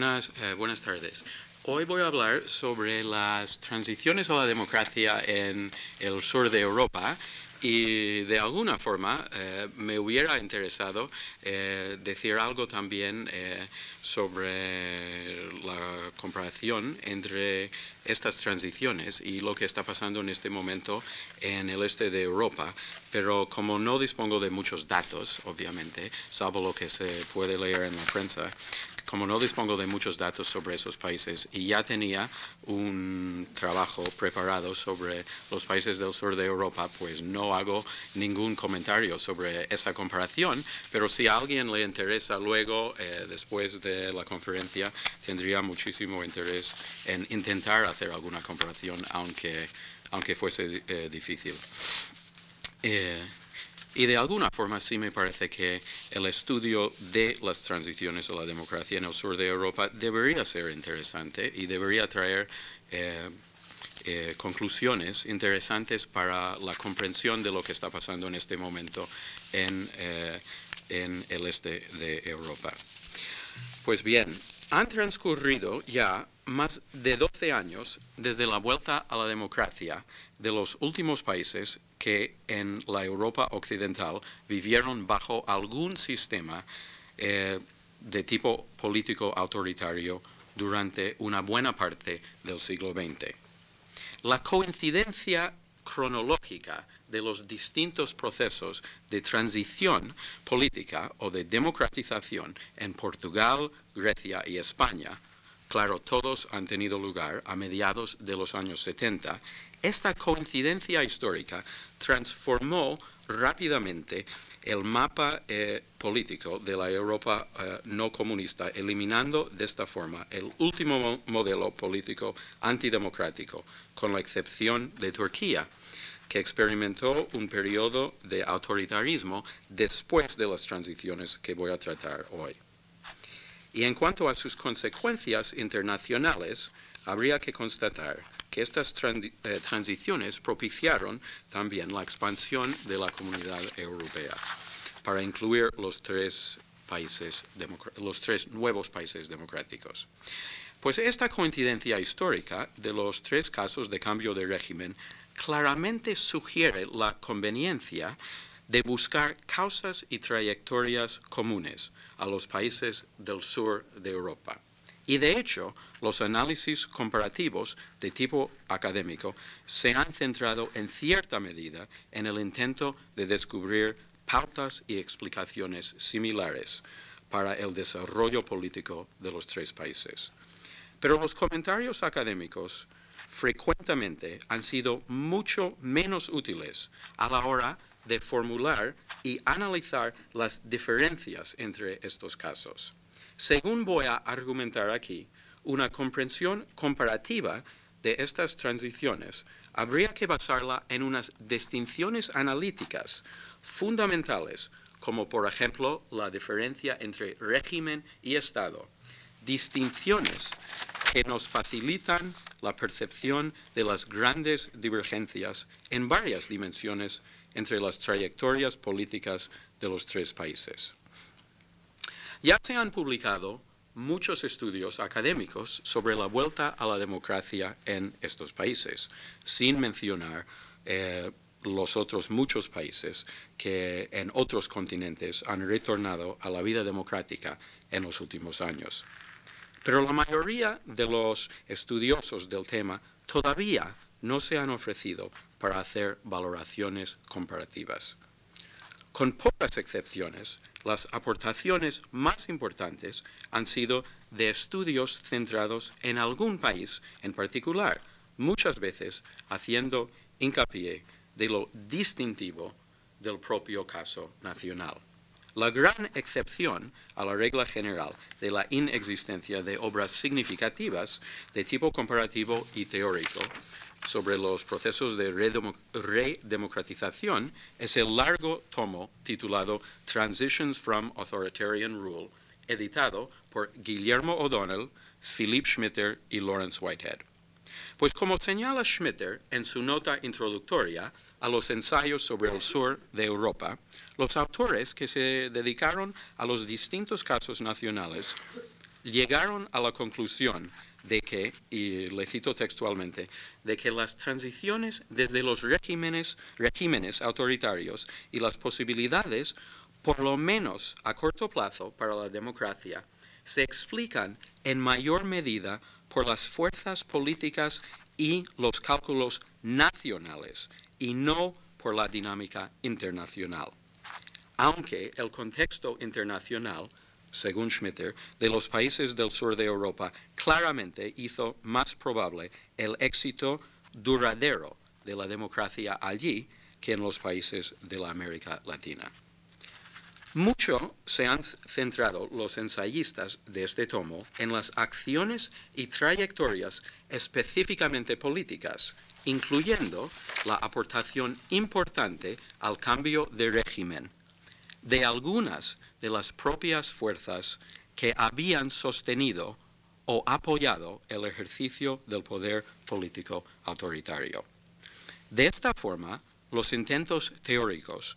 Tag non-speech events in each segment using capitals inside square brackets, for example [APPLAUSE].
buenas, eh, buenas tardes. Hoy voy a hablar sobre las transiciones a la democracia en el sur de Europa y de alguna forma eh, me hubiera interesado eh, decir algo también eh, sobre la comparación entre estas transiciones y lo que está pasando en este momento en el este de Europa. Pero como no dispongo de muchos datos, obviamente, salvo lo que se puede leer en la prensa, como no dispongo de muchos datos sobre esos países y ya tenía un trabajo preparado sobre los países del sur de Europa, pues no hago ningún comentario sobre esa comparación, pero si a alguien le interesa luego, eh, después de la conferencia, tendría muchísimo interés en intentar hacer alguna comparación, aunque, aunque fuese eh, difícil. Eh, y de alguna forma sí me parece que el estudio de las transiciones a la democracia en el sur de Europa debería ser interesante y debería traer eh, eh, conclusiones interesantes para la comprensión de lo que está pasando en este momento en, eh, en el este de Europa. Pues bien, han transcurrido ya más de 12 años desde la vuelta a la democracia de los últimos países que en la Europa occidental vivieron bajo algún sistema eh, de tipo político autoritario durante una buena parte del siglo XX. La coincidencia cronológica de los distintos procesos de transición política o de democratización en Portugal, Grecia y España, claro, todos han tenido lugar a mediados de los años 70, esta coincidencia histórica transformó rápidamente el mapa eh, político de la Europa eh, no comunista, eliminando de esta forma el último modelo político antidemocrático, con la excepción de Turquía, que experimentó un periodo de autoritarismo después de las transiciones que voy a tratar hoy. Y en cuanto a sus consecuencias internacionales, habría que constatar que estas eh, transiciones propiciaron también la expansión de la comunidad europea para incluir los tres países, los tres nuevos países democráticos. Pues esta coincidencia histórica de los tres casos de cambio de régimen claramente sugiere la conveniencia de buscar causas y trayectorias comunes a los países del sur de Europa. Y de hecho, los análisis comparativos de tipo académico se han centrado en cierta medida en el intento de descubrir pautas y explicaciones similares para el desarrollo político de los tres países. Pero los comentarios académicos frecuentemente han sido mucho menos útiles a la hora de formular y analizar las diferencias entre estos casos. Según voy a argumentar aquí, una comprensión comparativa de estas transiciones habría que basarla en unas distinciones analíticas fundamentales, como por ejemplo la diferencia entre régimen y Estado, distinciones que nos facilitan la percepción de las grandes divergencias en varias dimensiones entre las trayectorias políticas de los tres países. Ya se han publicado muchos estudios académicos sobre la vuelta a la democracia en estos países, sin mencionar eh, los otros muchos países que en otros continentes han retornado a la vida democrática en los últimos años. Pero la mayoría de los estudiosos del tema todavía no se han ofrecido para hacer valoraciones comparativas. Con pocas excepciones, las aportaciones más importantes han sido de estudios centrados en algún país en particular, muchas veces haciendo hincapié de lo distintivo del propio caso nacional. La gran excepción a la regla general de la inexistencia de obras significativas de tipo comparativo y teórico sobre los procesos de redemocratización es el largo tomo titulado Transitions from Authoritarian Rule, editado por Guillermo O'Donnell, Philip Schmitter y Lawrence Whitehead. Pues como señala Schmitter en su nota introductoria a los ensayos sobre el sur de Europa, los autores que se dedicaron a los distintos casos nacionales llegaron a la conclusión de que, y le cito textualmente, de que las transiciones desde los regímenes, regímenes autoritarios y las posibilidades, por lo menos a corto plazo para la democracia, se explican en mayor medida por las fuerzas políticas y los cálculos nacionales y no por la dinámica internacional. Aunque el contexto internacional según Schmitter, de los países del sur de Europa claramente hizo más probable el éxito duradero de la democracia allí que en los países de la América Latina. Mucho se han centrado los ensayistas de este tomo en las acciones y trayectorias específicamente políticas, incluyendo la aportación importante al cambio de régimen de algunas de las propias fuerzas que habían sostenido o apoyado el ejercicio del poder político autoritario. De esta forma, los intentos teóricos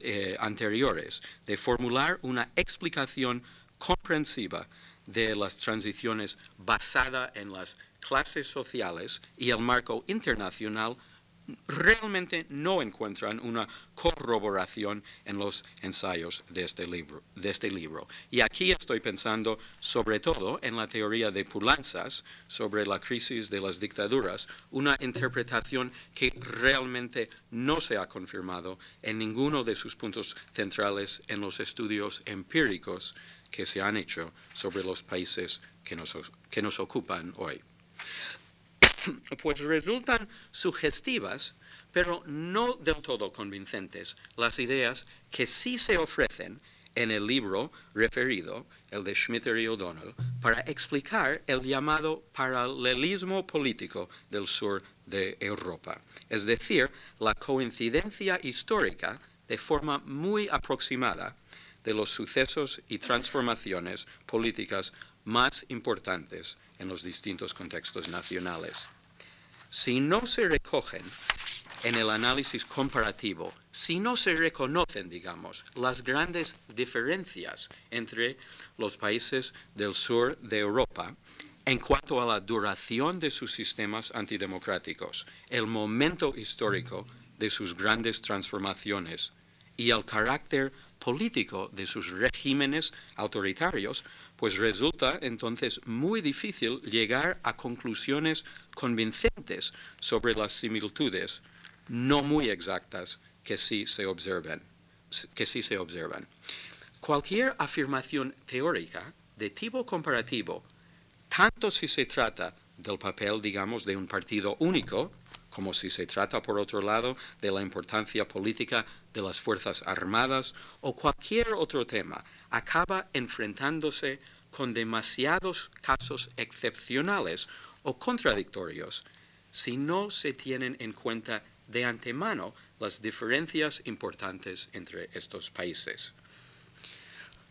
eh, anteriores de formular una explicación comprensiva de las transiciones basada en las clases sociales y el marco internacional realmente no encuentran una corroboración en los ensayos de este, libro, de este libro. Y aquí estoy pensando sobre todo en la teoría de Pulanzas sobre la crisis de las dictaduras, una interpretación que realmente no se ha confirmado en ninguno de sus puntos centrales en los estudios empíricos que se han hecho sobre los países que nos, que nos ocupan hoy. [COUGHS] pues resultan sugestivas, pero no del todo convincentes, las ideas que sí se ofrecen en el libro referido, el de Schmitter y O'Donnell, para explicar el llamado paralelismo político del sur de Europa, es decir, la coincidencia histórica de forma muy aproximada de los sucesos y transformaciones políticas más importantes en los distintos contextos nacionales. Si no se recogen en el análisis comparativo, si no se reconocen, digamos, las grandes diferencias entre los países del sur de Europa en cuanto a la duración de sus sistemas antidemocráticos, el momento histórico de sus grandes transformaciones y el carácter político de sus regímenes autoritarios, pues resulta entonces muy difícil llegar a conclusiones convincentes sobre las similitudes no muy exactas que sí se observan. Que sí se observan. Cualquier afirmación teórica de tipo comparativo, tanto si se trata del papel, digamos, de un partido único, como si se trata, por otro lado, de la importancia política de las Fuerzas Armadas o cualquier otro tema, acaba enfrentándose con demasiados casos excepcionales o contradictorios si no se tienen en cuenta de antemano las diferencias importantes entre estos países.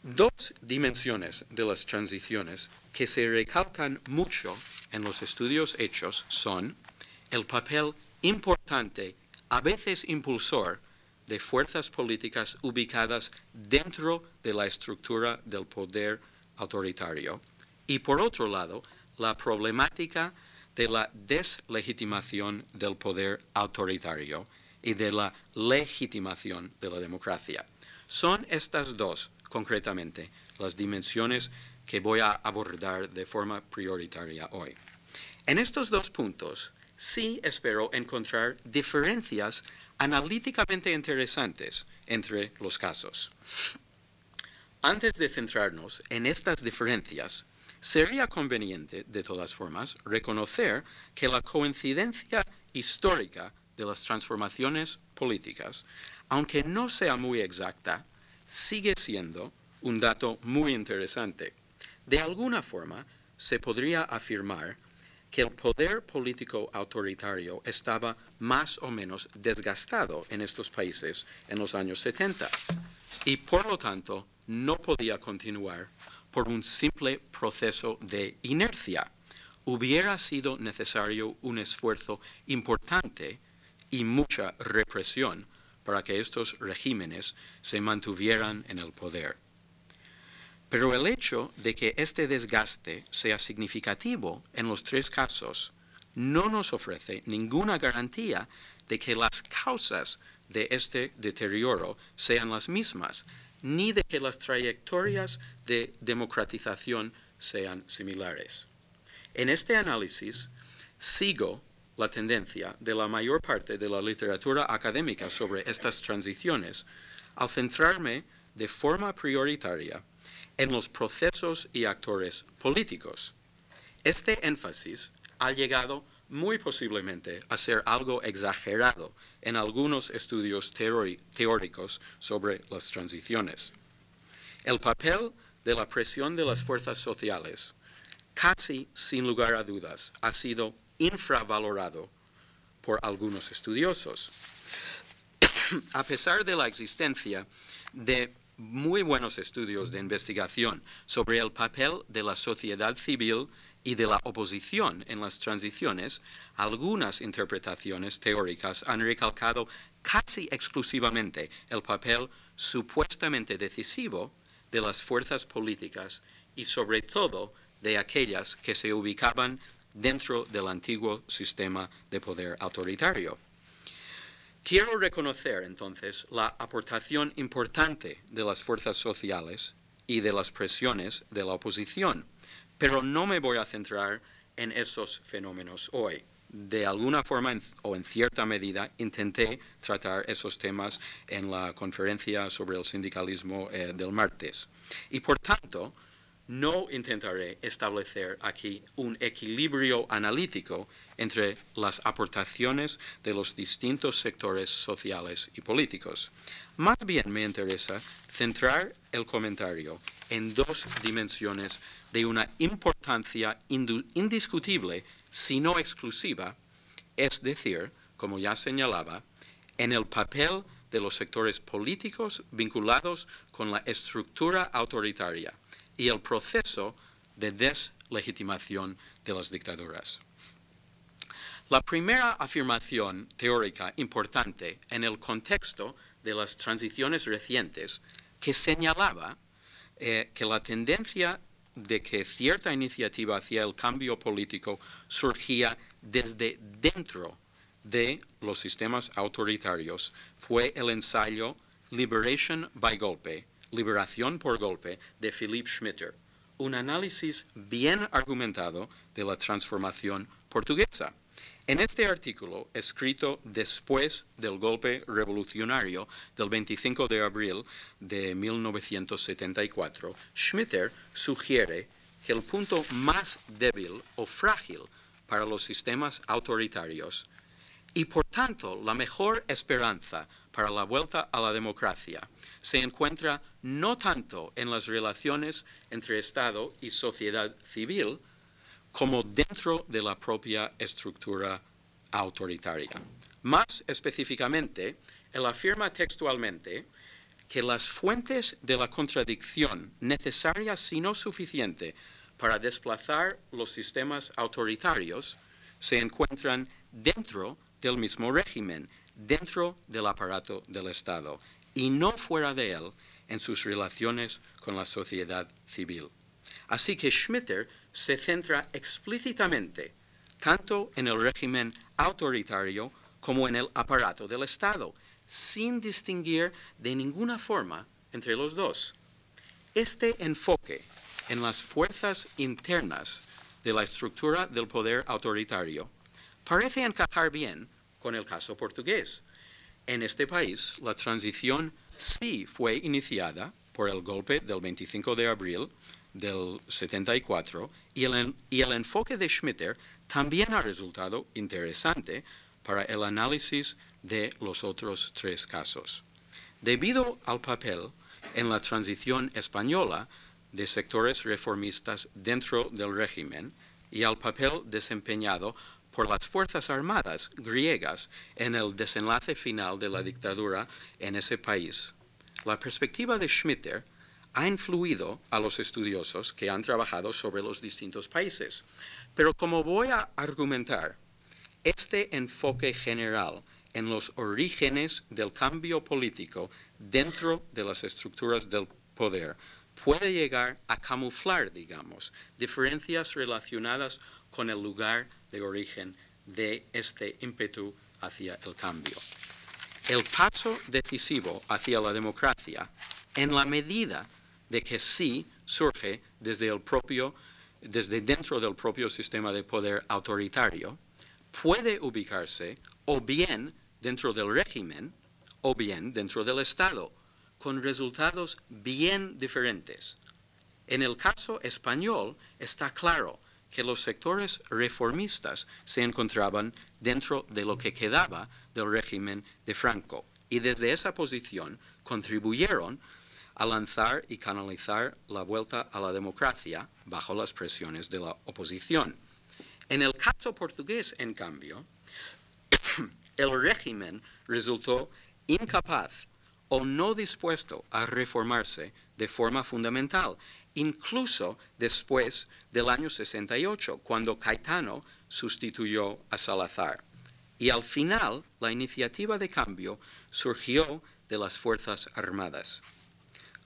Dos dimensiones de las transiciones que se recalcan mucho en los estudios hechos son el papel importante, a veces impulsor, de fuerzas políticas ubicadas dentro de la estructura del poder autoritario y por otro lado la problemática de la deslegitimación del poder autoritario y de la legitimación de la democracia. Son estas dos, concretamente, las dimensiones que voy a abordar de forma prioritaria hoy. En estos dos puntos, sí espero encontrar diferencias analíticamente interesantes entre los casos. Antes de centrarnos en estas diferencias, sería conveniente, de todas formas, reconocer que la coincidencia histórica de las transformaciones políticas, aunque no sea muy exacta, sigue siendo un dato muy interesante. De alguna forma, se podría afirmar que el poder político autoritario estaba más o menos desgastado en estos países en los años 70 y por lo tanto no podía continuar por un simple proceso de inercia. Hubiera sido necesario un esfuerzo importante y mucha represión para que estos regímenes se mantuvieran en el poder. Pero el hecho de que este desgaste sea significativo en los tres casos no nos ofrece ninguna garantía de que las causas de este deterioro sean las mismas, ni de que las trayectorias de democratización sean similares. En este análisis sigo la tendencia de la mayor parte de la literatura académica sobre estas transiciones al centrarme de forma prioritaria en los procesos y actores políticos. Este énfasis ha llegado muy posiblemente a ser algo exagerado en algunos estudios teóricos sobre las transiciones. El papel de la presión de las fuerzas sociales, casi sin lugar a dudas, ha sido infravalorado por algunos estudiosos. [COUGHS] a pesar de la existencia de muy buenos estudios de investigación sobre el papel de la sociedad civil y de la oposición en las transiciones, algunas interpretaciones teóricas han recalcado casi exclusivamente el papel supuestamente decisivo de las fuerzas políticas y sobre todo de aquellas que se ubicaban dentro del antiguo sistema de poder autoritario. Quiero reconocer entonces la aportación importante de las fuerzas sociales y de las presiones de la oposición pero no me voy a centrar en esos fenómenos hoy. De alguna forma o en cierta medida intenté tratar esos temas en la conferencia sobre el sindicalismo eh, del martes. Y por tanto, no intentaré establecer aquí un equilibrio analítico entre las aportaciones de los distintos sectores sociales y políticos. Más bien me interesa centrar el comentario en dos dimensiones de una importancia indiscutible, si no exclusiva, es decir, como ya señalaba, en el papel de los sectores políticos vinculados con la estructura autoritaria y el proceso de deslegitimación de las dictaduras. La primera afirmación teórica importante en el contexto de las transiciones recientes que señalaba eh, que la tendencia de que cierta iniciativa hacia el cambio político surgía desde dentro de los sistemas autoritarios fue el ensayo Liberation by Golpe, Liberación por Golpe, de Philippe Schmitter, un análisis bien argumentado de la transformación portuguesa. En este artículo, escrito después del golpe revolucionario del 25 de abril de 1974, Schmitter sugiere que el punto más débil o frágil para los sistemas autoritarios y por tanto la mejor esperanza para la vuelta a la democracia se encuentra no tanto en las relaciones entre Estado y sociedad civil, como dentro de la propia estructura autoritaria. Más específicamente, él afirma textualmente que las fuentes de la contradicción necesarias si no suficiente para desplazar los sistemas autoritarios se encuentran dentro del mismo régimen, dentro del aparato del Estado, y no fuera de él en sus relaciones con la sociedad civil. Así que Schmitter se centra explícitamente tanto en el régimen autoritario como en el aparato del Estado, sin distinguir de ninguna forma entre los dos. Este enfoque en las fuerzas internas de la estructura del poder autoritario parece encajar bien con el caso portugués. En este país, la transición sí fue iniciada por el golpe del 25 de abril del 74 y el, y el enfoque de Schmitter también ha resultado interesante para el análisis de los otros tres casos. Debido al papel en la transición española de sectores reformistas dentro del régimen y al papel desempeñado por las Fuerzas Armadas griegas en el desenlace final de la dictadura en ese país, la perspectiva de Schmitter ha influido a los estudiosos que han trabajado sobre los distintos países. Pero como voy a argumentar, este enfoque general en los orígenes del cambio político dentro de las estructuras del poder puede llegar a camuflar, digamos, diferencias relacionadas con el lugar de origen de este ímpetu hacia el cambio. El paso decisivo hacia la democracia, en la medida de que sí surge desde el propio, desde dentro del propio sistema de poder autoritario, puede ubicarse o bien dentro del régimen o bien dentro del Estado, con resultados bien diferentes. En el caso español está claro que los sectores reformistas se encontraban dentro de lo que quedaba del régimen de Franco y desde esa posición contribuyeron a lanzar y canalizar la vuelta a la democracia bajo las presiones de la oposición. En el caso portugués, en cambio, [COUGHS] el régimen resultó incapaz o no dispuesto a reformarse de forma fundamental, incluso después del año 68, cuando Caetano sustituyó a Salazar. Y al final, la iniciativa de cambio surgió de las Fuerzas Armadas.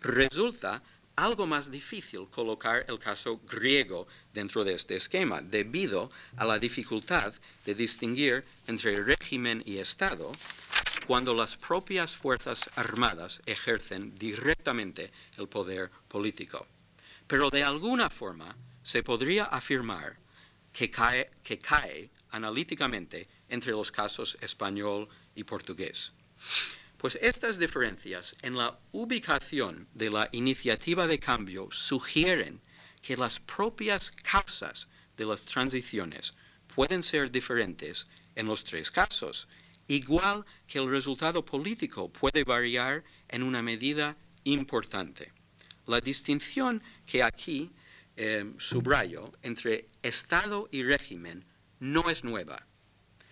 Resulta algo más difícil colocar el caso griego dentro de este esquema, debido a la dificultad de distinguir entre régimen y Estado cuando las propias Fuerzas Armadas ejercen directamente el poder político. Pero de alguna forma se podría afirmar que cae, que cae analíticamente entre los casos español y portugués. Pues estas diferencias en la ubicación de la iniciativa de cambio sugieren que las propias causas de las transiciones pueden ser diferentes en los tres casos igual que el resultado político puede variar en una medida importante. La distinción que aquí eh, subrayo entre Estado y régimen no es nueva.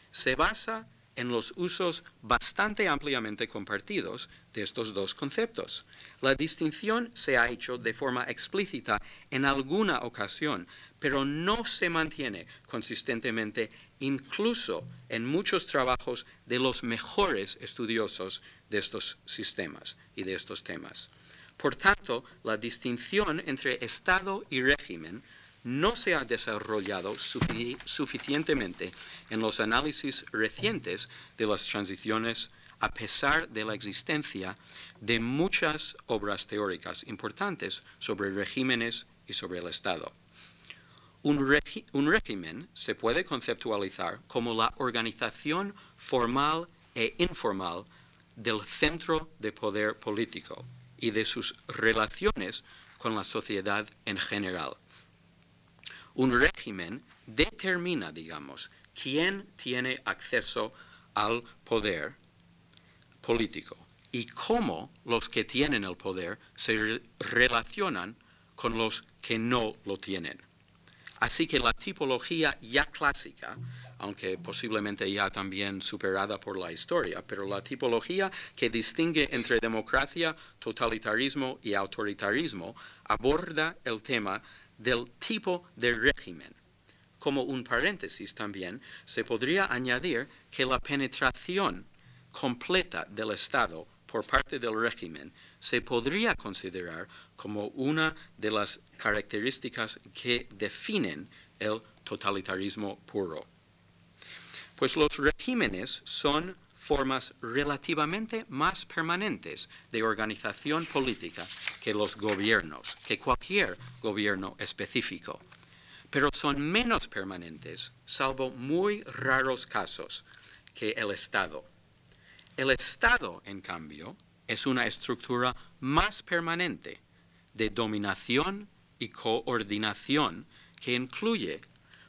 Se basa en los usos bastante ampliamente compartidos de estos dos conceptos. La distinción se ha hecho de forma explícita en alguna ocasión, pero no se mantiene consistentemente incluso en muchos trabajos de los mejores estudiosos de estos sistemas y de estos temas. Por tanto, la distinción entre Estado y régimen no se ha desarrollado suficientemente en los análisis recientes de las transiciones a pesar de la existencia de muchas obras teóricas importantes sobre regímenes y sobre el Estado. Un, régimen se puede conceptualizar como la organización formal e informal del centro de poder político y de sus relaciones con la sociedad en general. Un régimen determina, digamos, quién tiene acceso al poder político y cómo los que tienen el poder se relacionan con los que no lo tienen. Así que la tipología ya clásica, aunque posiblemente ya también superada por la historia, pero la tipología que distingue entre democracia, totalitarismo y autoritarismo aborda el tema del tipo de régimen. Como un paréntesis también, se podría añadir que la penetración completa del Estado por parte del régimen se podría considerar como una de las características que definen el totalitarismo puro. Pues los regímenes son formas relativamente más permanentes de organización política que los gobiernos, que cualquier gobierno específico, pero son menos permanentes, salvo muy raros casos, que el Estado. El Estado, en cambio, es una estructura más permanente de dominación y coordinación que incluye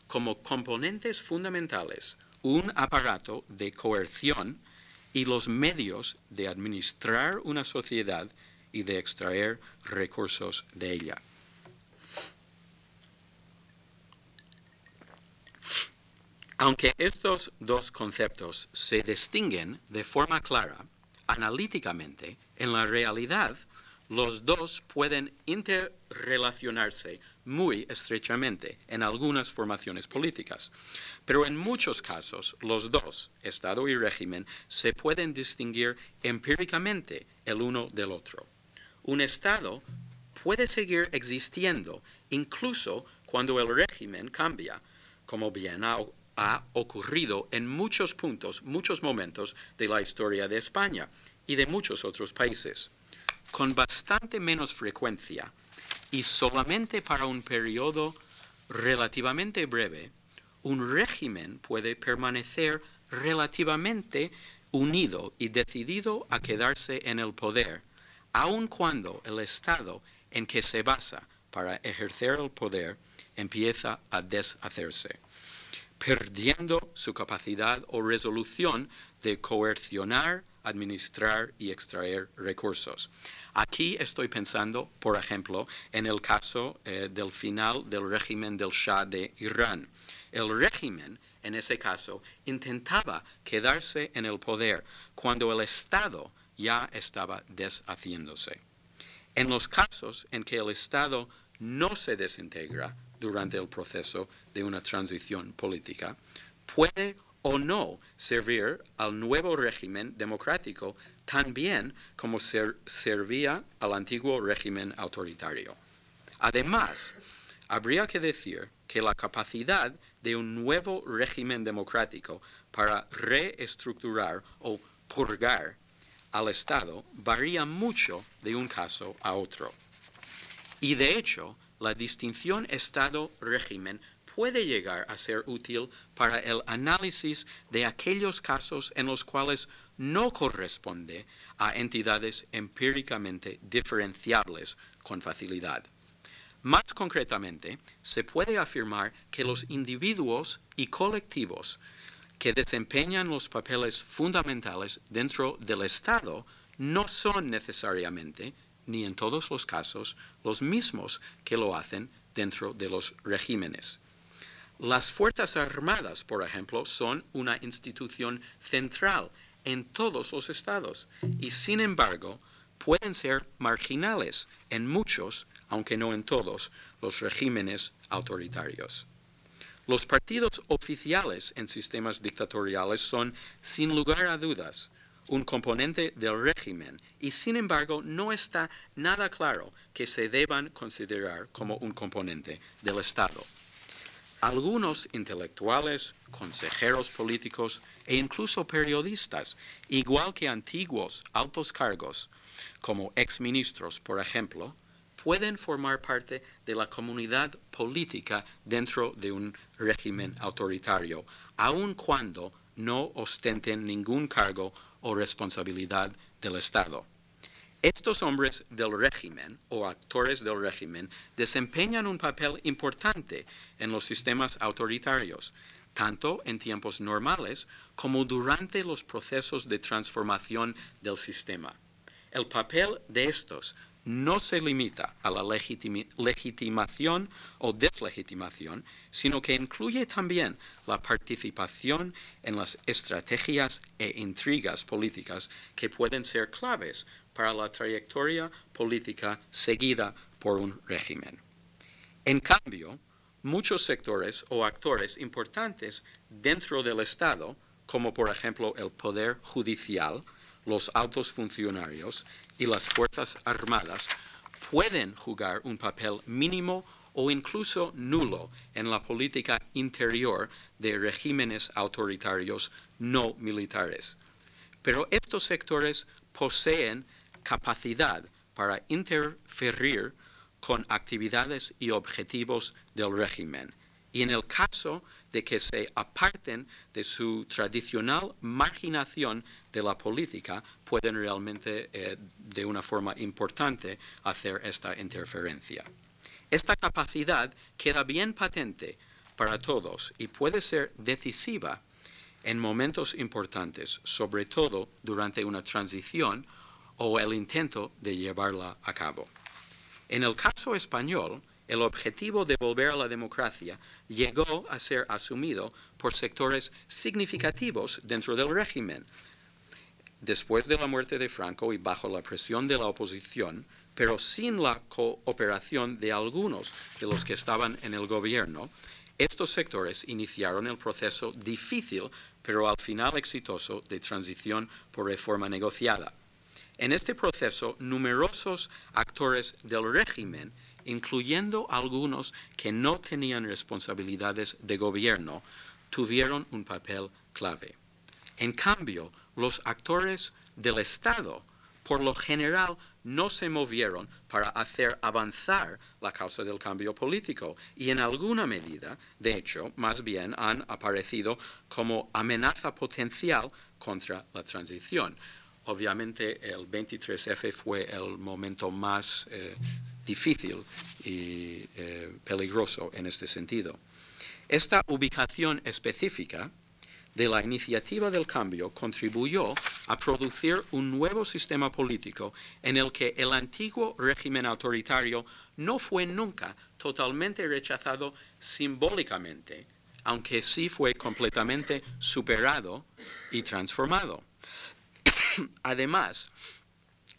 como componentes fundamentales un aparato de coerción y los medios de administrar una sociedad y de extraer recursos de ella. Aunque estos dos conceptos se distinguen de forma clara analíticamente, en la realidad los dos pueden interrelacionarse muy estrechamente en algunas formaciones políticas, pero en muchos casos los dos, Estado y régimen, se pueden distinguir empíricamente el uno del otro. Un Estado puede seguir existiendo incluso cuando el régimen cambia, como bien ha, ha ocurrido en muchos puntos, muchos momentos de la historia de España y de muchos otros países. Con bastante menos frecuencia y solamente para un periodo relativamente breve, un régimen puede permanecer relativamente unido y decidido a quedarse en el poder, aun cuando el Estado en que se basa para ejercer el poder empieza a deshacerse, perdiendo su capacidad o resolución de coercionar, administrar y extraer recursos. Aquí estoy pensando, por ejemplo, en el caso eh, del final del régimen del Shah de Irán. El régimen, en ese caso, intentaba quedarse en el poder cuando el Estado ya estaba deshaciéndose. En los casos en que el Estado no se desintegra durante el proceso de una transición política, puede o no servir al nuevo régimen democrático tan bien como servía al antiguo régimen autoritario. Además, habría que decir que la capacidad de un nuevo régimen democrático para reestructurar o purgar al Estado varía mucho de un caso a otro. Y de hecho, la distinción Estado-régimen puede llegar a ser útil para el análisis de aquellos casos en los cuales no corresponde a entidades empíricamente diferenciables con facilidad. Más concretamente, se puede afirmar que los individuos y colectivos que desempeñan los papeles fundamentales dentro del Estado no son necesariamente, ni en todos los casos, los mismos que lo hacen dentro de los regímenes. Las Fuerzas Armadas, por ejemplo, son una institución central en todos los estados y, sin embargo, pueden ser marginales en muchos, aunque no en todos, los regímenes autoritarios. Los partidos oficiales en sistemas dictatoriales son, sin lugar a dudas, un componente del régimen y sin embargo no está nada claro que se deban considerar como un componente del Estado. Algunos intelectuales, consejeros políticos e incluso periodistas, igual que antiguos altos cargos, como exministros, por ejemplo, pueden formar parte de la comunidad política dentro de un régimen autoritario, aun cuando no ostenten ningún cargo o responsabilidad del Estado. Estos hombres del régimen o actores del régimen desempeñan un papel importante en los sistemas autoritarios, tanto en tiempos normales como durante los procesos de transformación del sistema. El papel de estos no se limita a la legitimación o deslegitimación, sino que incluye también la participación en las estrategias e intrigas políticas que pueden ser claves para la trayectoria política seguida por un régimen. En cambio, muchos sectores o actores importantes dentro del Estado, como por ejemplo el Poder Judicial, los altos funcionarios y las Fuerzas Armadas pueden jugar un papel mínimo o incluso nulo en la política interior de regímenes autoritarios no militares. Pero estos sectores poseen capacidad para interferir con actividades y objetivos del régimen. Y en el caso de que se aparten de su tradicional marginación de la política, pueden realmente eh, de una forma importante hacer esta interferencia. Esta capacidad queda bien patente para todos y puede ser decisiva en momentos importantes, sobre todo durante una transición o el intento de llevarla a cabo. En el caso español, el objetivo de volver a la democracia llegó a ser asumido por sectores significativos dentro del régimen. Después de la muerte de Franco y bajo la presión de la oposición, pero sin la cooperación de algunos de los que estaban en el gobierno, estos sectores iniciaron el proceso difícil, pero al final exitoso, de transición por reforma negociada. En este proceso, numerosos actores del régimen, incluyendo algunos que no tenían responsabilidades de gobierno, tuvieron un papel clave. En cambio, los actores del Estado, por lo general, no se movieron para hacer avanzar la causa del cambio político y en alguna medida, de hecho, más bien han aparecido como amenaza potencial contra la transición. Obviamente el 23F fue el momento más eh, difícil y eh, peligroso en este sentido. Esta ubicación específica de la iniciativa del cambio contribuyó a producir un nuevo sistema político en el que el antiguo régimen autoritario no fue nunca totalmente rechazado simbólicamente, aunque sí fue completamente superado y transformado. [COUGHS] Además,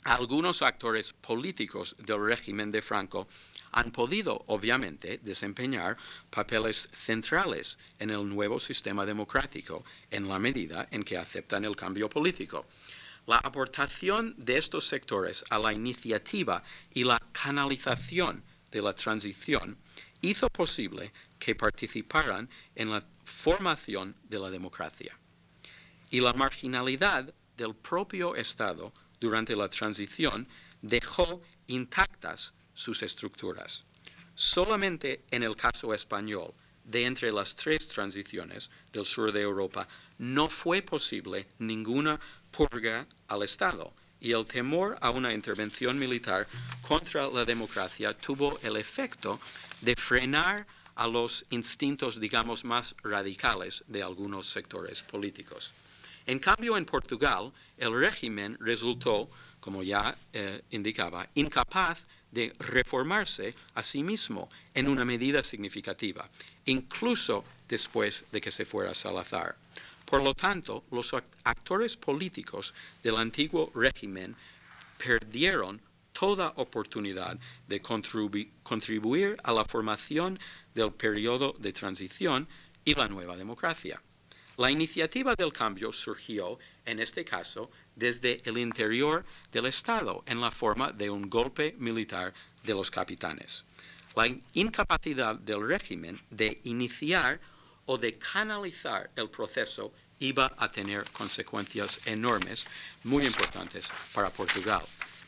algunos actores políticos del régimen de Franco han podido, obviamente, desempeñar papeles centrales en el nuevo sistema democrático en la medida en que aceptan el cambio político. La aportación de estos sectores a la iniciativa y la canalización de la transición hizo posible que participaran en la formación de la democracia. Y la marginalidad del propio Estado durante la transición dejó intactas sus estructuras. Solamente en el caso español, de entre las tres transiciones del sur de Europa, no fue posible ninguna purga al Estado y el temor a una intervención militar contra la democracia tuvo el efecto de frenar a los instintos, digamos, más radicales de algunos sectores políticos. En cambio, en Portugal, el régimen resultó, como ya eh, indicaba, incapaz de reformarse a sí mismo en una medida significativa, incluso después de que se fuera Salazar. Por lo tanto, los actores políticos del antiguo régimen perdieron toda oportunidad de contribuir a la formación del periodo de transición y la nueva democracia. La iniciativa del cambio surgió, en este caso, desde el interior del Estado, en la forma de un golpe militar de los capitanes. La incapacidad del régimen de iniciar o de canalizar el proceso iba a tener consecuencias enormes, muy importantes para Portugal.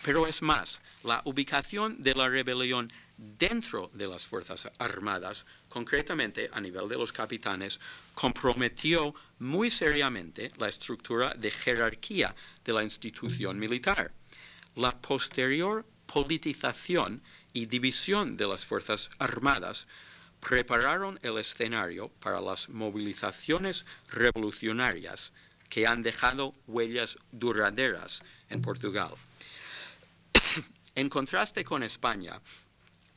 Pero es más, la ubicación de la rebelión dentro de las Fuerzas Armadas, concretamente a nivel de los capitanes, comprometió muy seriamente la estructura de jerarquía de la institución militar. La posterior politización y división de las Fuerzas Armadas prepararon el escenario para las movilizaciones revolucionarias que han dejado huellas duraderas en Portugal. [COUGHS] en contraste con España,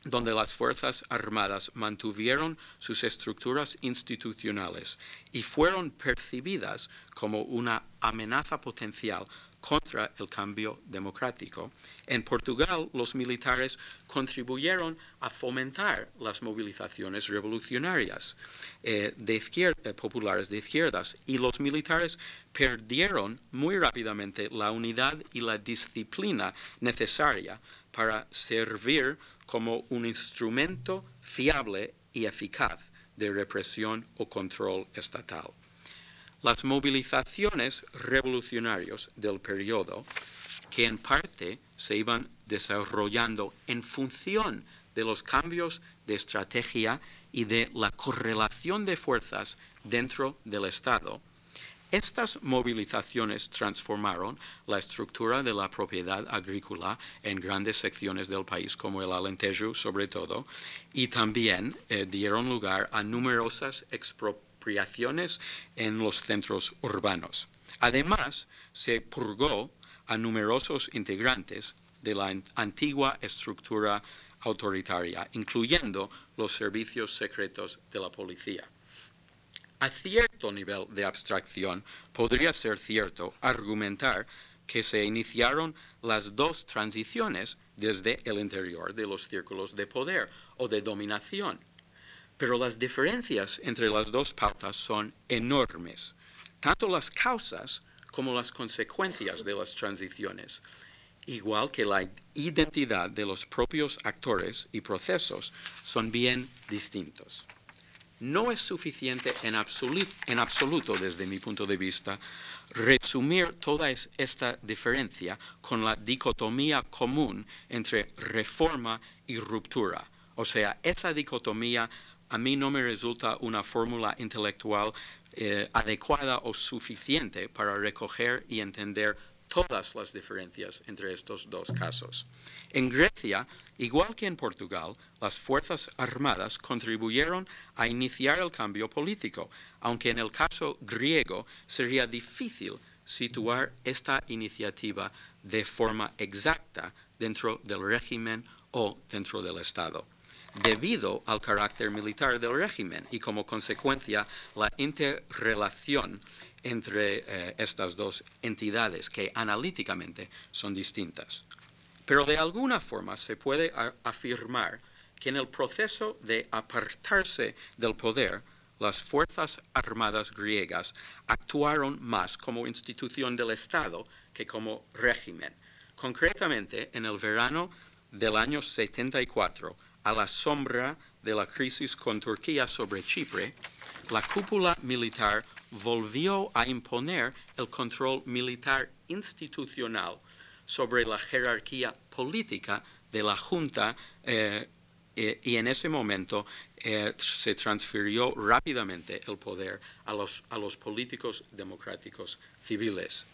donde las Fuerzas Armadas mantuvieron sus estructuras institucionales y fueron percibidas como una amenaza potencial contra el cambio democrático. En Portugal, los militares contribuyeron a fomentar las movilizaciones revolucionarias eh, eh, populares de izquierdas y los militares perdieron muy rápidamente la unidad y la disciplina necesaria para servir como un instrumento fiable y eficaz de represión o control estatal. Las movilizaciones revolucionarias del periodo, que en parte se iban desarrollando en función de los cambios de estrategia y de la correlación de fuerzas dentro del Estado, estas movilizaciones transformaron la estructura de la propiedad agrícola en grandes secciones del país, como el Alentejo sobre todo, y también eh, dieron lugar a numerosas expropiaciones en los centros urbanos. Además, se purgó a numerosos integrantes de la antigua estructura autoritaria, incluyendo los servicios secretos de la policía. A cierto nivel de abstracción podría ser cierto argumentar que se iniciaron las dos transiciones desde el interior de los círculos de poder o de dominación. Pero las diferencias entre las dos pautas son enormes, tanto las causas como las consecuencias de las transiciones. igual que la identidad de los propios actores y procesos, son bien distintos. No es suficiente en, absoluto, desde mi punto de vista, resumir toda esta diferencia con la dicotomía común entre reforma y ruptura. O sea, esa dicotomía a mí no me resulta una fórmula intelectual eh, adecuada o suficiente para recoger y entender todas las diferencias entre estos dos casos. En Grecia, igual que en Portugal, las Fuerzas Armadas contribuyeron a iniciar el cambio político, aunque en el caso griego sería difícil situar esta iniciativa de forma exacta dentro del régimen o dentro del Estado debido al carácter militar del régimen y como consecuencia la interrelación entre eh, estas dos entidades que analíticamente son distintas. Pero de alguna forma se puede afirmar que en el proceso de apartarse del poder, las Fuerzas Armadas griegas actuaron más como institución del Estado que como régimen. Concretamente, en el verano del año 74, a la sombra de la crisis con Turquía sobre Chipre, la cúpula militar volvió a imponer el control militar institucional sobre la jerarquía política de la Junta eh, eh, y en ese momento eh, se transfirió rápidamente el poder a los, a los políticos democráticos civiles.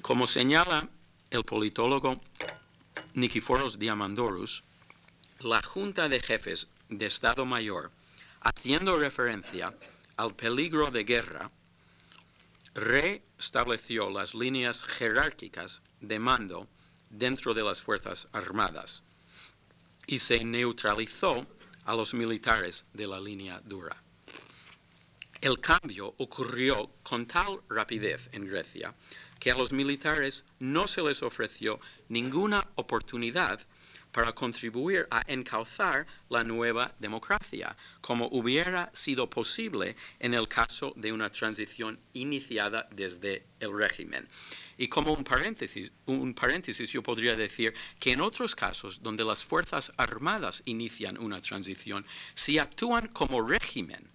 Como señala el politólogo Nikiforos Diamandouros, la Junta de Jefes de Estado Mayor, haciendo referencia al peligro de guerra, restableció las líneas jerárquicas de mando dentro de las Fuerzas Armadas y se neutralizó a los militares de la línea dura. El cambio ocurrió con tal rapidez en Grecia que a los militares no se les ofreció ninguna oportunidad para contribuir a encauzar la nueva democracia, como hubiera sido posible en el caso de una transición iniciada desde el régimen. Y como un paréntesis, un paréntesis, yo podría decir que en otros casos donde las Fuerzas Armadas inician una transición, si actúan como régimen,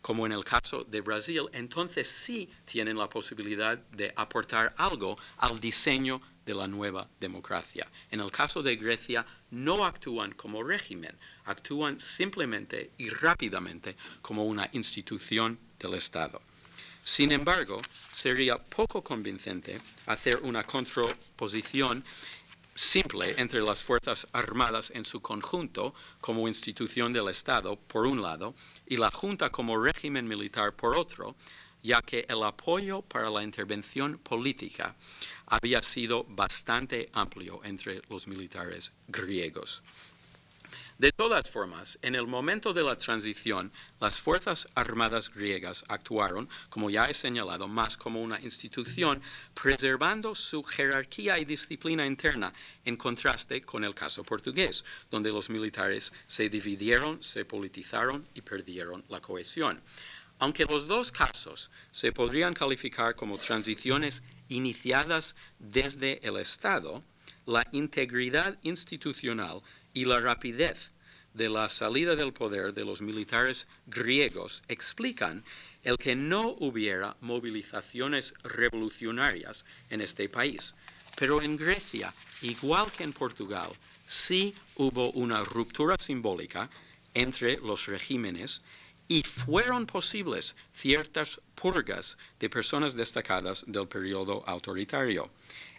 como en el caso de Brasil, entonces sí tienen la posibilidad de aportar algo al diseño de la nueva democracia. En el caso de Grecia, no actúan como régimen, actúan simplemente y rápidamente como una institución del Estado. Sin embargo, sería poco convincente hacer una contraposición simple entre las Fuerzas Armadas en su conjunto como institución del Estado, por un lado, y la Junta como régimen militar, por otro, ya que el apoyo para la intervención política había sido bastante amplio entre los militares griegos. De todas formas, en el momento de la transición, las Fuerzas Armadas griegas actuaron, como ya he señalado, más como una institución, preservando su jerarquía y disciplina interna, en contraste con el caso portugués, donde los militares se dividieron, se politizaron y perdieron la cohesión. Aunque los dos casos se podrían calificar como transiciones iniciadas desde el Estado, la integridad institucional y la rapidez de la salida del poder de los militares griegos explican el que no hubiera movilizaciones revolucionarias en este país. Pero en Grecia, igual que en Portugal, sí hubo una ruptura simbólica entre los regímenes y fueron posibles ciertas purgas de personas destacadas del periodo autoritario.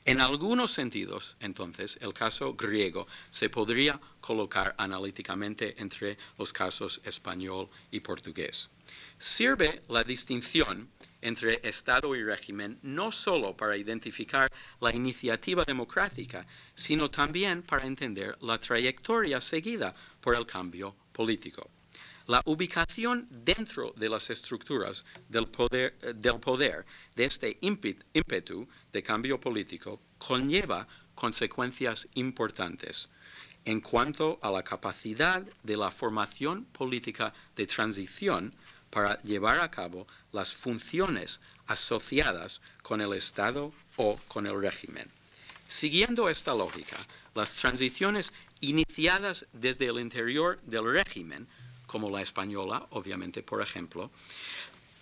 En algunos sentidos, entonces, el caso griego se podría colocar analíticamente entre los casos español y portugués. Sirve la distinción entre Estado y régimen no solo para identificar la iniciativa democrática, sino también para entender la trayectoria seguida por el cambio político. La ubicación dentro de las estructuras del poder, de este ímpetu de cambio político conlleva consecuencias importantes en cuanto a la capacidad de la formación política de transición para llevar a cabo las funciones asociadas con el Estado o con el régimen. Siguiendo esta lógica, las transiciones iniciadas desde el interior del régimen, como la española, obviamente, por ejemplo,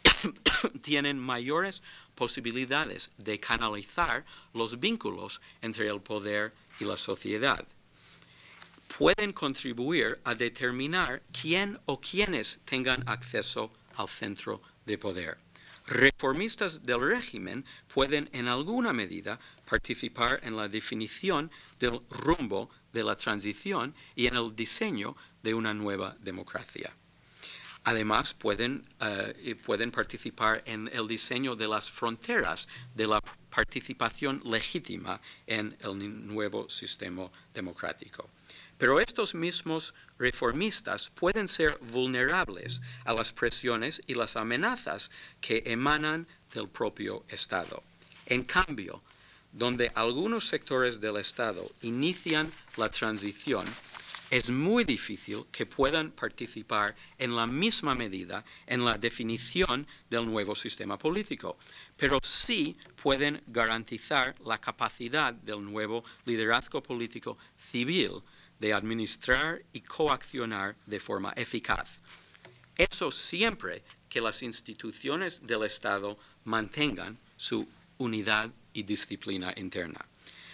[COUGHS] tienen mayores posibilidades de canalizar los vínculos entre el poder y la sociedad. Pueden contribuir a determinar quién o quiénes tengan acceso al centro de poder. Reformistas del régimen pueden en alguna medida participar en la definición del rumbo de la transición y en el diseño de una nueva democracia. Además, pueden, eh, pueden participar en el diseño de las fronteras de la participación legítima en el nuevo sistema democrático. Pero estos mismos reformistas pueden ser vulnerables a las presiones y las amenazas que emanan del propio Estado. En cambio, donde algunos sectores del Estado inician la transición, es muy difícil que puedan participar en la misma medida en la definición del nuevo sistema político, pero sí pueden garantizar la capacidad del nuevo liderazgo político civil de administrar y coaccionar de forma eficaz. Eso siempre que las instituciones del Estado mantengan su unidad y disciplina interna.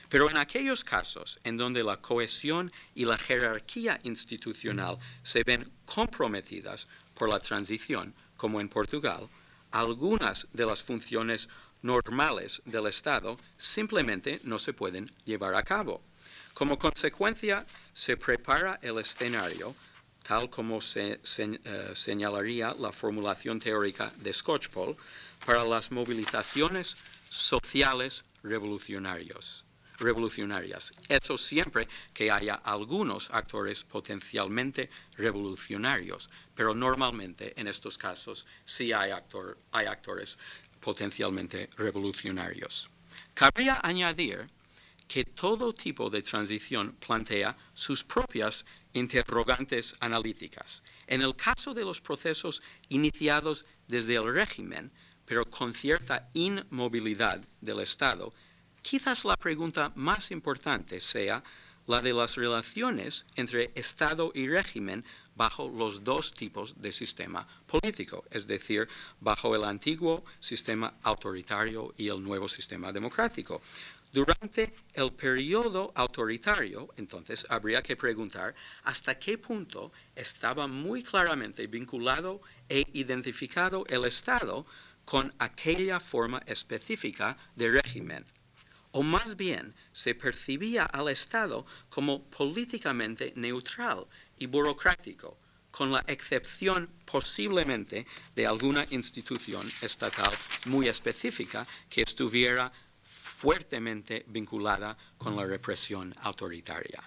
Pero en aquellos casos en donde la cohesión y la jerarquía institucional se ven comprometidas por la transición, como en Portugal, algunas de las funciones normales del Estado simplemente no se pueden llevar a cabo. Como consecuencia, se prepara el escenario, tal como eh, señalaría la formulación teórica de Skocpol, para las movilizaciones sociales revolucionarios revolucionarias. Eso siempre que haya algunos actores potencialmente revolucionarios, pero normalmente en estos casos sí hay, hay actores potencialmente revolucionarios. Cabría añadir que todo tipo de transición plantea sus propias interrogantes analíticas. En el caso de los procesos iniciados desde el régimen, pero con cierta inmovilidad del Estado, Quizás la pregunta más importante sea la de las relaciones entre Estado y régimen bajo los dos tipos de sistema político, es decir, bajo el antiguo sistema autoritario y el nuevo sistema democrático. Durante el periodo autoritario, entonces, habría que preguntar hasta qué punto estaba muy claramente vinculado e identificado el Estado con aquella forma específica de régimen o más bien se percibía al Estado como políticamente neutral y burocrático, con la excepción posiblemente de alguna institución estatal muy específica que estuviera fuertemente vinculada con la represión autoritaria.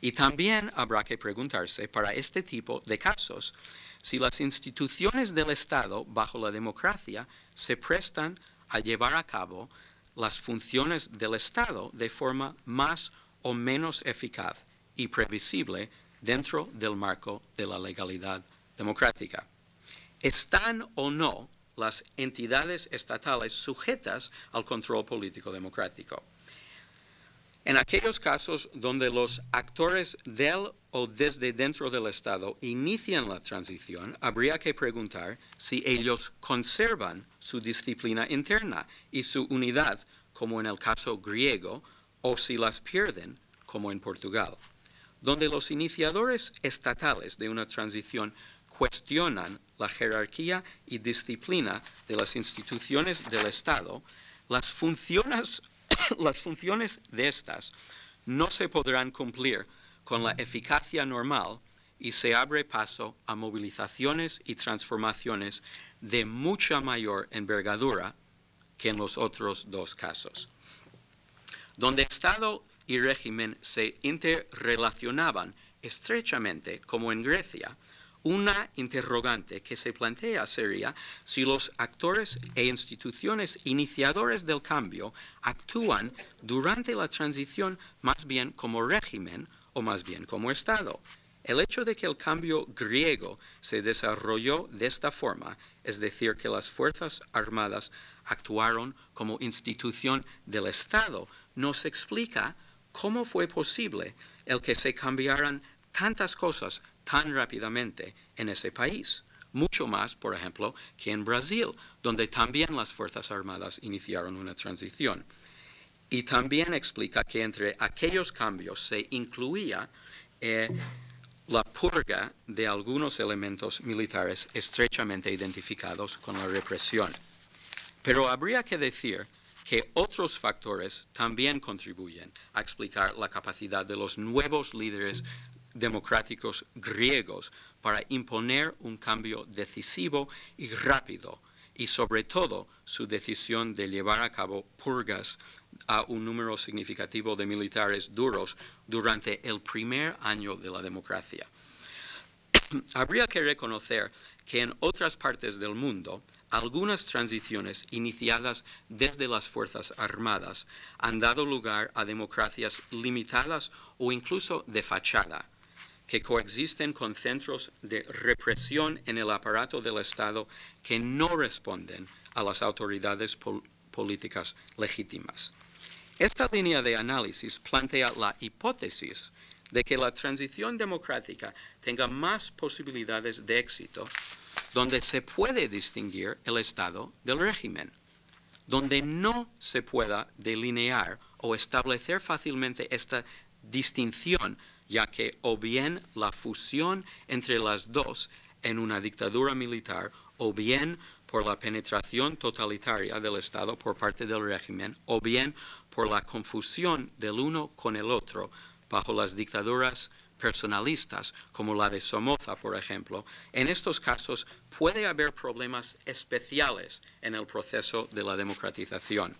Y también habrá que preguntarse para este tipo de casos si las instituciones del Estado bajo la democracia se prestan a llevar a cabo las funciones del Estado de forma más o menos eficaz y previsible dentro del marco de la legalidad democrática. ¿Están o no las entidades estatales sujetas al control político democrático? En aquellos casos donde los actores del o desde dentro del Estado inician la transición, habría que preguntar si ellos conservan su disciplina interna y su unidad, como en el caso griego, o si las pierden, como en Portugal. Donde los iniciadores estatales de una transición cuestionan la jerarquía y disciplina de las instituciones del Estado, las funciones [LAUGHS] las funciones de estas no se podrán cumplir con la eficacia normal y se abre paso a movilizaciones y transformaciones de mucha mayor envergadura que en los otros dos casos. Donde Estado y régimen se interrelacionaban estrechamente, como en Grecia, una interrogante que se plantea sería si los actores e instituciones iniciadores del cambio actúan durante la transición más bien como régimen o más bien como Estado. El hecho de que el cambio griego se desarrolló de esta forma, es decir, que las Fuerzas Armadas actuaron como institución del Estado, nos explica cómo fue posible el que se cambiaran tantas cosas tan rápidamente en ese país. Mucho más, por ejemplo, que en Brasil, donde también las Fuerzas Armadas iniciaron una transición. Y también explica que entre aquellos cambios se incluía eh, la purga de algunos elementos militares estrechamente identificados con la represión. Pero habría que decir que otros factores también contribuyen a explicar la capacidad de los nuevos líderes democráticos griegos para imponer un cambio decisivo y rápido, y sobre todo su decisión de llevar a cabo purgas a un número significativo de militares duros durante el primer año de la democracia. [CLEARS THROAT] Habría que reconocer que en otras partes del mundo, algunas transiciones iniciadas desde las Fuerzas Armadas han dado lugar a democracias limitadas o incluso de fachada, que coexisten con centros de represión en el aparato del Estado que no responden a las autoridades políticas legítimas. Esta línea de análisis plantea la hipótesis de que la transición democrática tenga más posibilidades de éxito donde se puede distinguir el estado del régimen, donde no se pueda delinear o establecer fácilmente esta distinción ya que o bien la fusión entre las dos en una dictadura militar o bien por la penetración totalitaria del Estado por parte del régimen o bien por la confusión del uno con el otro bajo las dictaduras personalistas, como la de Somoza, por ejemplo, en estos casos puede haber problemas especiales en el proceso de la democratización.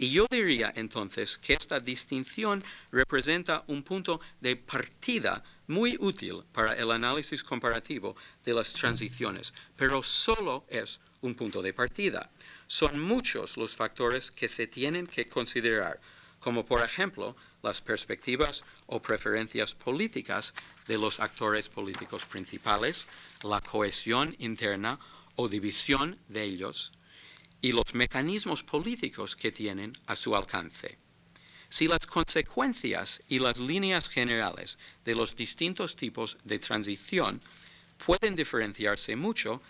Y yo diría entonces que esta distinción representa un punto de partida muy útil para el análisis comparativo de las transiciones, pero solo es un punto de partida. Son muchos los factores que se tienen que considerar, como por ejemplo las perspectivas o preferencias políticas de los actores políticos principales, la cohesión interna o división de ellos, y los mecanismos políticos que tienen a su alcance. Si las consecuencias y las líneas generales de los distintos tipos de transición pueden diferenciarse mucho,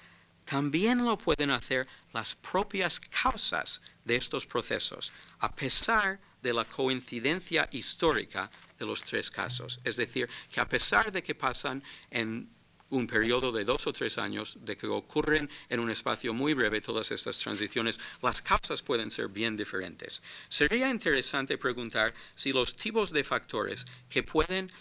también lo pueden hacer las propias causas de estos procesos, a pesar de la coincidencia histórica de los tres casos. Es decir, que a pesar de que pasan en un periodo de dos o tres años, de que ocurren en un espacio muy breve todas estas transiciones, las causas pueden ser bien diferentes. Sería interesante preguntar si los tipos de factores que pueden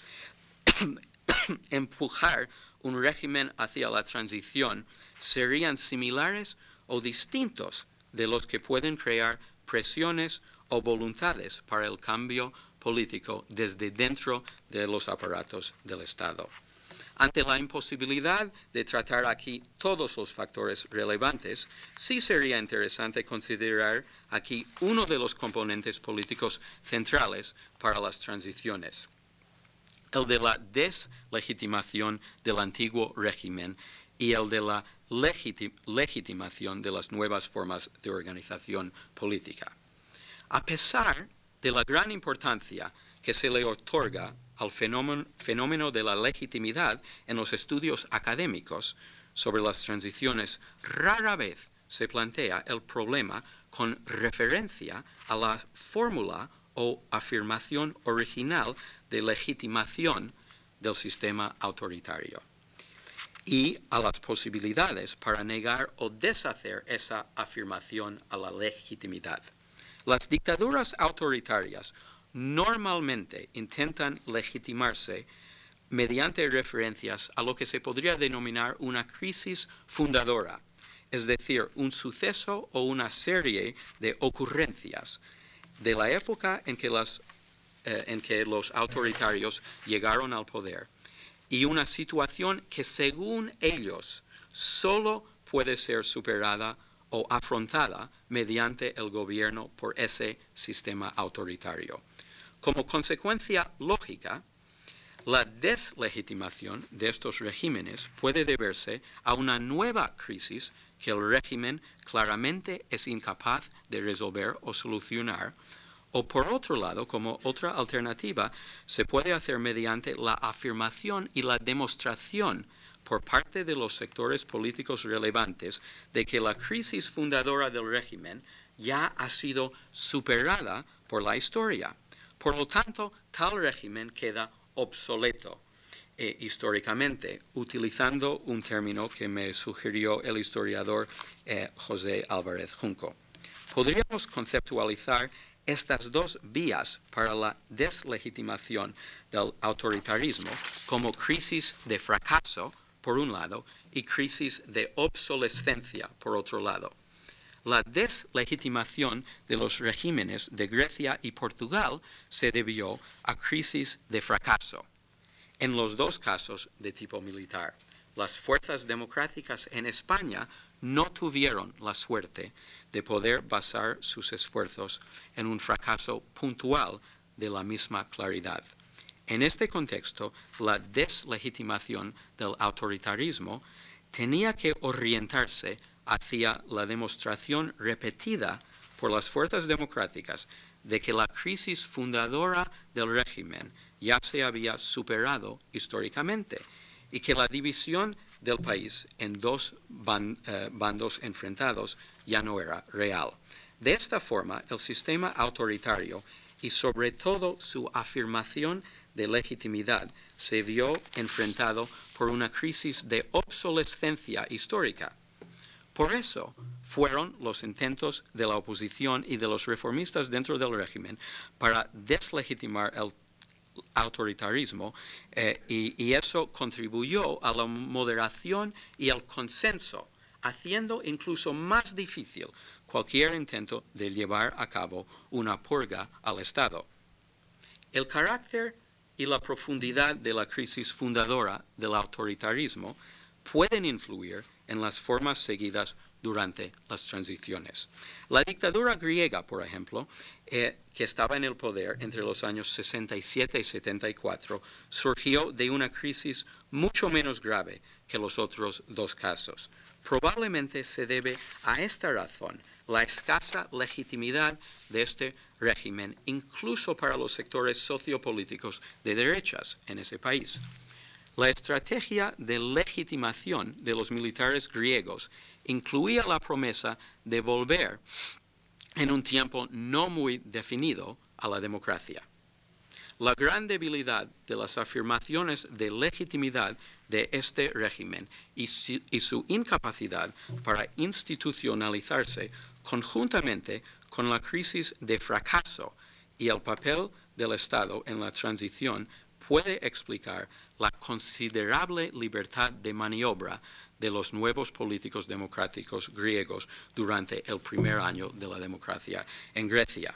[COUGHS] empujar un régimen hacia la transición serían similares o distintos de los que pueden crear presiones o voluntades para el cambio político desde dentro de los aparatos del Estado. Ante la imposibilidad de tratar aquí todos los factores relevantes, sí sería interesante considerar aquí uno de los componentes políticos centrales para las transiciones, el de la deslegitimación del antiguo régimen y el de la legitimación de las nuevas formas de organización política. A pesar de la gran importancia que se le otorga al fenómeno, de la legitimidad en los estudios académicos sobre las transiciones, rara vez se plantea el problema con referencia a la fórmula o afirmación original de legitimación del sistema autoritario y a las posibilidades para negar o deshacer esa afirmación a la legitimidad. Las dictaduras autoritarias normalmente intentan legitimarse mediante referencias a lo que se podría denominar una crisis fundadora, es decir, un suceso o una serie de ocurrencias de la época en que, eh, en que los autoritarios llegaron al poder y una situación que según ellos solo puede ser superada o afrontada mediante el gobierno por ese sistema autoritario. Como consecuencia lógica, La deslegitimación de estos regímenes puede deberse a una nueva crisis que el régimen claramente es incapaz de resolver o solucionar, o por otro lado, como otra alternativa, se puede hacer mediante la afirmación y la demostración por parte de los sectores políticos relevantes de que la crisis fundadora del régimen ya ha sido superada por la historia. Por lo tanto, tal régimen queda obsoleto eh, históricamente, utilizando un término que me sugirió el historiador eh, José Álvarez Junco. Podríamos conceptualizar estas dos vías para la deslegitimación del autoritarismo como crisis de fracaso, por un lado, y crisis de obsolescencia, por otro lado. La deslegitimación de los regímenes de Grecia y Portugal se debió a crisis de fracaso, en los dos casos de tipo militar. Las fuerzas democráticas en España no tuvieron la suerte de poder basar sus esfuerzos en un fracaso puntual de la misma claridad. En este contexto, la deslegitimación del autoritarismo tenía que orientarse hacia la demostración repetida por las fuerzas democráticas de que la crisis fundadora del régimen ya se había superado históricamente y que la división del país en dos eh, bandos enfrentados ya no era real. De esta forma, el sistema autoritario y sobre todo su afirmación de legitimidad se vio enfrentado por una crisis de obsolescencia histórica por eso fueron los intentos de la oposición y de los reformistas dentro del régimen para deslegitimar el autoritarismo eh, y, eso contribuyó a la moderación y al consenso, haciendo incluso más difícil cualquier intento de llevar a cabo una purga al Estado. El carácter y la profundidad de la crisis fundadora del autoritarismo pueden influir en las formas seguidas durante las transiciones. La dictadura griega, por ejemplo, eh, que estaba en el poder entre los años 67 y 74, surgió de una crisis mucho menos grave que los otros dos casos. Probablemente se debe a esta razón la escasa legitimidad de este régimen, incluso para los sectores sociopolíticos de derechas en ese país. La estrategia de legitimación de los militares griegos incluía la promesa de volver en un tiempo no muy definido a la democracia. La gran debilidad de las afirmaciones de legitimidad de este régimen y su, incapacidad para institucionalizarse conjuntamente con la crisis de fracaso y el papel del Estado en la transición puede explicar la considerable libertad de maniobra de los nuevos políticos democráticos griegos durante el primer año de la democracia en Grecia.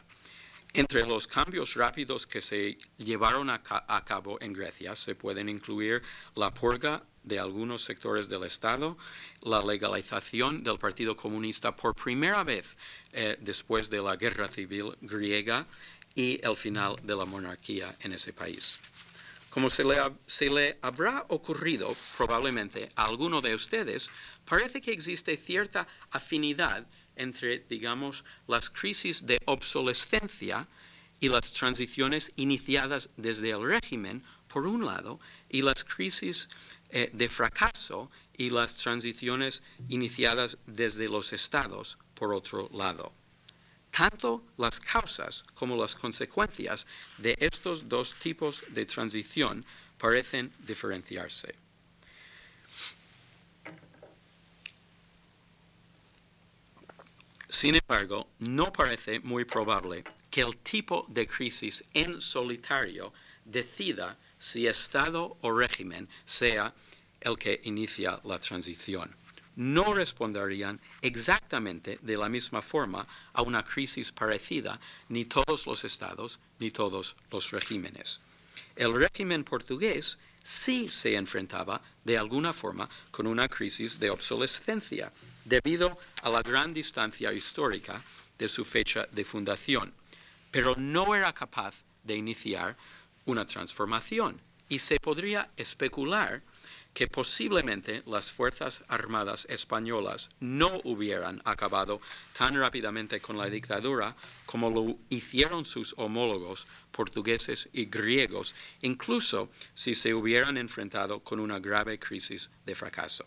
Entre los cambios rápidos que se llevaron a, cabo en Grecia se pueden incluir la purga de algunos sectores del Estado, la legalización del Partido Comunista por primera vez eh, después de la guerra civil griega y el final de la monarquía en ese país. Como se le, habrá ocurrido probablemente a alguno de ustedes, parece que existe cierta afinidad entre, digamos, las crisis de obsolescencia y las transiciones iniciadas desde el régimen, por un lado, y las crisis eh, de fracaso y las transiciones iniciadas desde los estados, por otro lado. Tanto las causas como las consecuencias de estos dos tipos de transición parecen diferenciarse. Sin embargo, no parece muy probable que el tipo de crisis en solitario decida si Estado o régimen sea el que inicia la transición no responderían exactamente de la misma forma a una crisis parecida ni todos los estados ni todos los regímenes. El régimen portugués sí se enfrentaba de alguna forma con una crisis de obsolescencia debido a la gran distancia histórica de su fecha de fundación, pero no era capaz de iniciar una transformación y se podría especular que posiblemente las Fuerzas Armadas españolas no hubieran acabado tan rápidamente con la dictadura como lo hicieron sus homólogos portugueses y griegos, incluso si se hubieran enfrentado con una grave crisis de fracaso.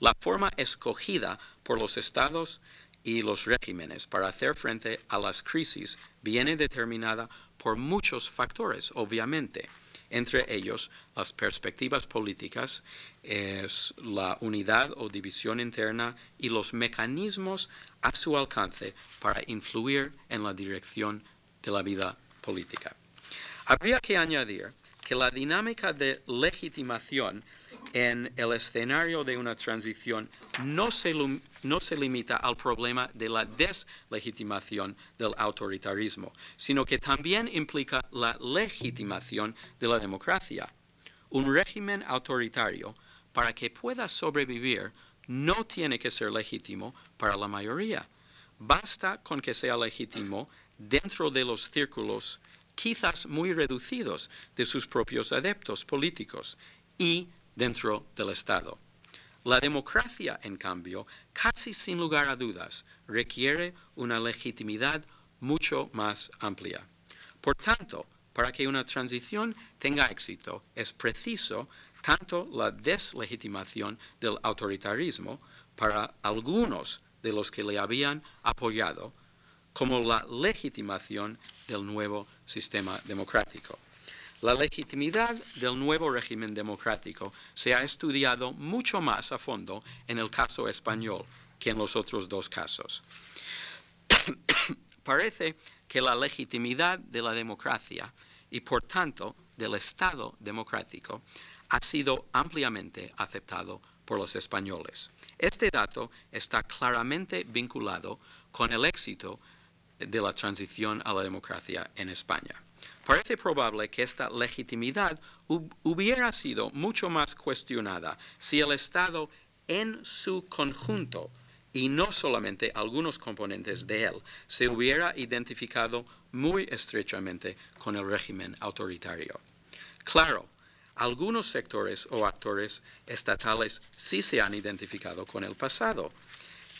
La forma escogida por los estados y los regímenes para hacer frente a las crisis viene determinada por muchos factores, obviamente entre ellos las perspectivas políticas, la unidad o división interna y los mecanismos a su alcance para influir en la dirección de la vida política. Habría que añadir que la dinámica de legitimación en el escenario de una transición no se, no se, limita al problema de la deslegitimación del autoritarismo, sino que también implica la legitimación de la democracia. Un régimen autoritario, para que pueda sobrevivir, no tiene que ser legítimo para la mayoría. Basta con que sea legítimo dentro de los círculos quizás muy reducidos de sus propios adeptos políticos y dentro del Estado. La democracia, en cambio, casi sin lugar a dudas, requiere una legitimidad mucho más amplia. Por tanto, para que una transición tenga éxito, es preciso tanto la deslegitimación del autoritarismo para algunos de los que le habían apoyado, como la legitimación del nuevo sistema democrático. La legitimidad del nuevo régimen democrático se ha estudiado mucho más a fondo en el caso español que en los otros dos casos. [COUGHS] Parece que la legitimidad de la democracia y por tanto del Estado democrático ha sido ampliamente aceptado por los españoles. Este dato está claramente vinculado con el éxito de la transición a la democracia en España. Parece probable que esta legitimidad hubiera sido mucho más cuestionada si el Estado en su conjunto y no solamente algunos componentes de él se hubiera identificado muy estrechamente con el régimen autoritario. Claro, algunos sectores o actores estatales sí se han identificado con el pasado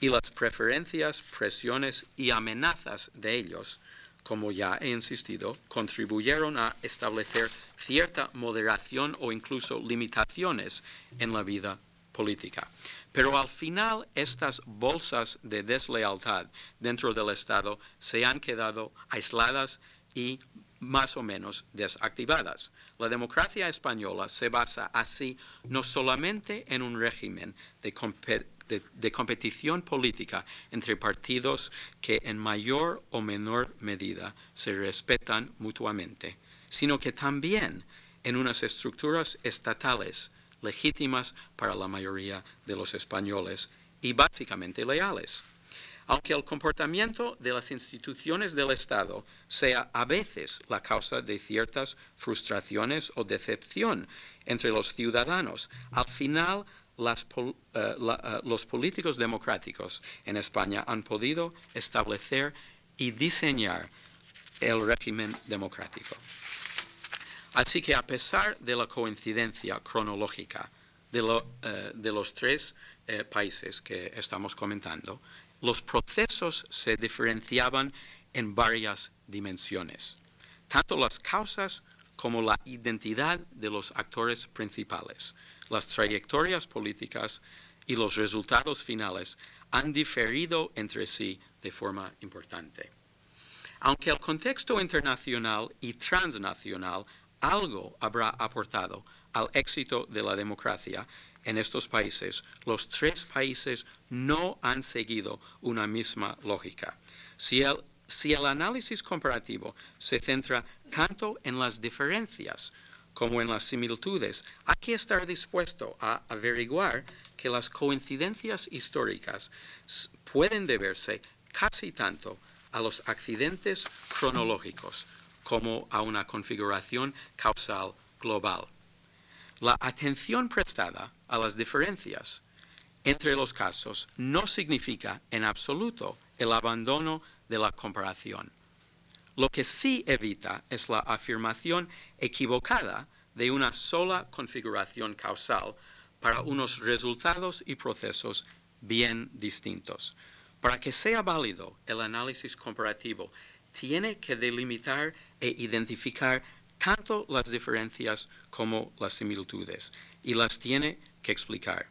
y las preferencias, presiones y amenazas de ellos como ya he insistido, contribuyeron a establecer cierta moderación o incluso limitaciones en la vida política. Pero al final estas bolsas de deslealtad dentro del Estado se han quedado aisladas y más o menos desactivadas. La democracia española se basa así no solamente en un régimen de, de, competición política entre partidos que en mayor o menor medida se respetan mutuamente, sino que también en unas estructuras estatales legítimas para la mayoría de los españoles y básicamente leales. Aunque el comportamiento de las instituciones del Estado sea a veces la causa de ciertas frustraciones o decepción entre los ciudadanos, al final eh, eh, los políticos democráticos en España han podido establecer y diseñar el régimen democrático. Así que a pesar de la coincidencia cronológica de, eh, los tres países que estamos comentando, los procesos se diferenciaban en varias dimensiones, tanto las causas como la identidad de los actores principales las trayectorias políticas y los resultados finales han diferido entre sí de forma importante. Aunque el contexto internacional y transnacional algo habrá aportado al éxito de la democracia en estos países, los tres países no han seguido una misma lógica. Si el, si el análisis comparativo se centra tanto en las diferencias como en las similitudes, hay que estar dispuesto a averiguar que las coincidencias históricas pueden deberse casi tanto a los accidentes cronológicos como a una configuración causal global. La atención prestada a las diferencias entre los casos no significa en absoluto el abandono de la comparación lo que sí evita es la afirmación equivocada de una sola configuración causal para unos resultados y procesos bien distintos. Para que sea válido el análisis comparativo, tiene que delimitar e identificar tanto las diferencias como las similitudes y las tiene que explicar.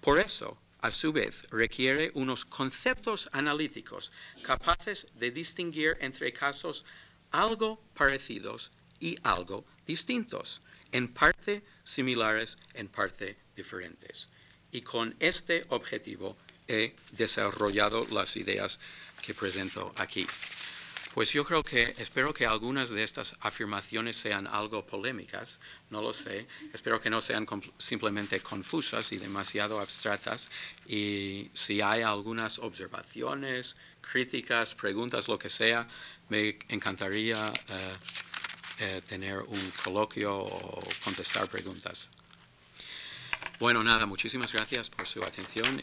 Por eso, a su vez, requiere unos conceptos analíticos capaces de distinguir entre casos algo parecidos y algo distintos, en parte similares, en parte diferentes. Y con este objetivo he desarrollado las ideas que presento aquí. Pues yo creo que, espero que algunas de estas afirmaciones sean algo polémicas, no lo sé, espero que no sean simplemente confusas y demasiado abstractas. Y si hay algunas observaciones, críticas, preguntas, lo que sea, me encantaría eh, eh, tener un coloquio o contestar preguntas. Bueno, nada, muchísimas gracias por su atención